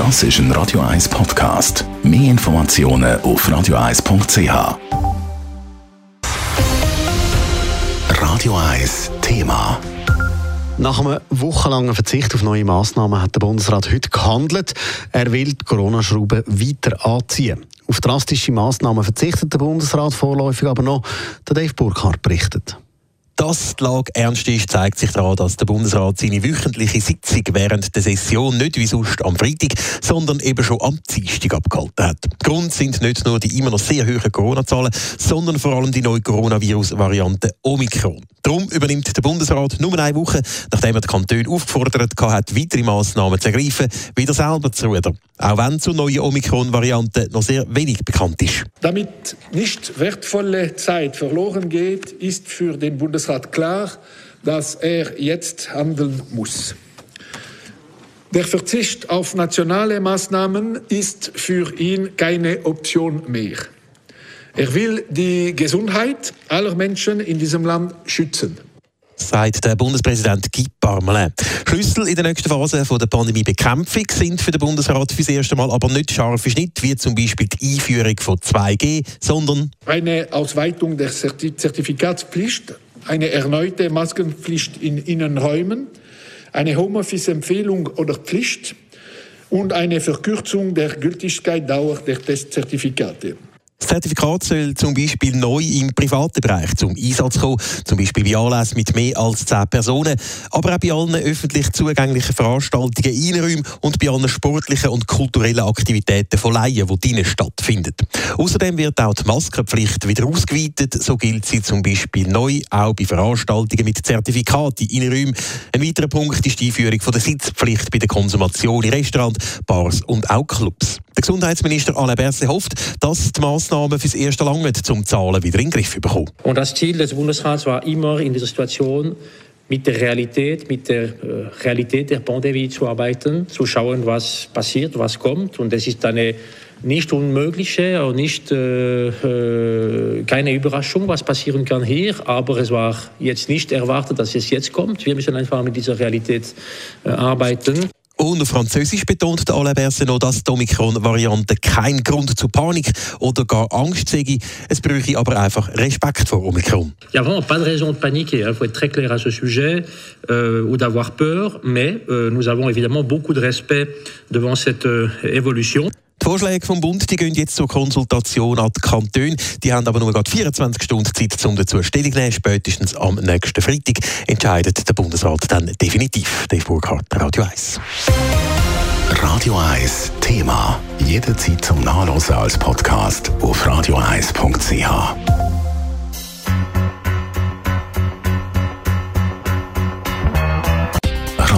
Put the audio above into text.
Das ist ein Radio 1 Podcast. Mehr Informationen auf radio1.ch. Radio 1 Thema. Nach einem wochenlangen Verzicht auf neue Massnahmen hat der Bundesrat heute gehandelt. Er will die Corona-Schraube weiter anziehen. Auf drastische Massnahmen verzichtet der Bundesrat vorläufig aber noch. Der Dave Burkhardt berichtet. Dass die Lage ernst ist, zeigt sich daran, dass der Bundesrat seine wöchentliche Sitzung während der Session nicht wie sonst am Freitag, sondern eben schon am Dienstag abgehalten hat. Grund sind nicht nur die immer noch sehr hohen Corona-Zahlen, sondern vor allem die neue Coronavirus-Variante Omikron. Darum übernimmt der Bundesrat nur eine Woche, nachdem er die Kantone aufgefordert hat, weitere Massnahmen zu ergreifen, wieder selber zu rudern. Auch wenn zur neuen Omikron-Variante noch sehr wenig bekannt ist. Damit nicht wertvolle Zeit verloren geht, ist für den Bundesrat klar, dass er jetzt handeln muss. Der Verzicht auf nationale Maßnahmen ist für ihn keine Option mehr. Er will die Gesundheit aller Menschen in diesem Land schützen sagt der Bundespräsident Guy Parmelin. Schlüssel in der nächsten Phase der Pandemiebekämpfung sind für den Bundesrat für das erste Mal aber nicht scharfe Schnitte, wie zum Beispiel die Einführung von 2G, sondern eine Ausweitung der Zertifikatspflicht eine erneute Maskenpflicht in Innenräumen, eine Homeoffice-Empfehlung oder Pflicht und eine Verkürzung der Gültigkeitsdauer der Testzertifikate. Das Zertifikat soll zum Beispiel neu im privaten Bereich zum Einsatz kommen, zum Beispiel bei Anlässen mit mehr als zehn Personen, aber auch bei allen öffentlich zugänglichen Veranstaltungen, Innenräumen und bei allen sportlichen und kulturellen Aktivitäten von Laien, die drinnen stattfinden. Außerdem wird auch die Maskenpflicht wieder ausgeweitet. So gilt sie zum Beispiel neu auch bei Veranstaltungen mit Zertifikaten in Innenräumen. Ein weiterer Punkt ist die Einführung von der Sitzpflicht bei der Konsumation in Restaurants, Bars und auch Clubs. Der Gesundheitsminister Alain Berset hofft, dass die Massnahmen fürs erste lange zum Zahlen wieder in den Griff bekommen. Und das Ziel des Bundesrats war immer in dieser Situation mit der Realität, mit der äh, Realität der Pandemie zu arbeiten, zu schauen, was passiert, was kommt. Und es ist eine nicht unmögliche und nicht äh, äh, keine Überraschung, was passieren kann hier. Aber es war jetzt nicht erwartet, dass es jetzt kommt. Wir müssen einfach mit dieser Realität äh, arbeiten. Und auf Französisch betont Alain Berset noch, dass die Omikron-Variante kein Grund zur Panik oder gar Angst sei. Es bräuchte aber einfach Respekt vor Omikron. Il n'y a vraiment pas de raison de paniquer. Il faut être très clair à ce sujet euh, ou d'avoir peur. Mais euh, nous avons évidemment beaucoup de respect devant cette euh, évolution. Die Vorschläge vom Bund die gehen jetzt zur Konsultation an die Kantone. Die haben aber nur gerade 24 Stunden Zeit, um dazu Stellung zu nehmen. Spätestens am nächsten Freitag entscheidet der Bundesrat dann definitiv. Dave Burkhardt, Radio 1. Radio 1 Thema. Jederzeit zum Nachlesen als Podcast auf radio1.ch.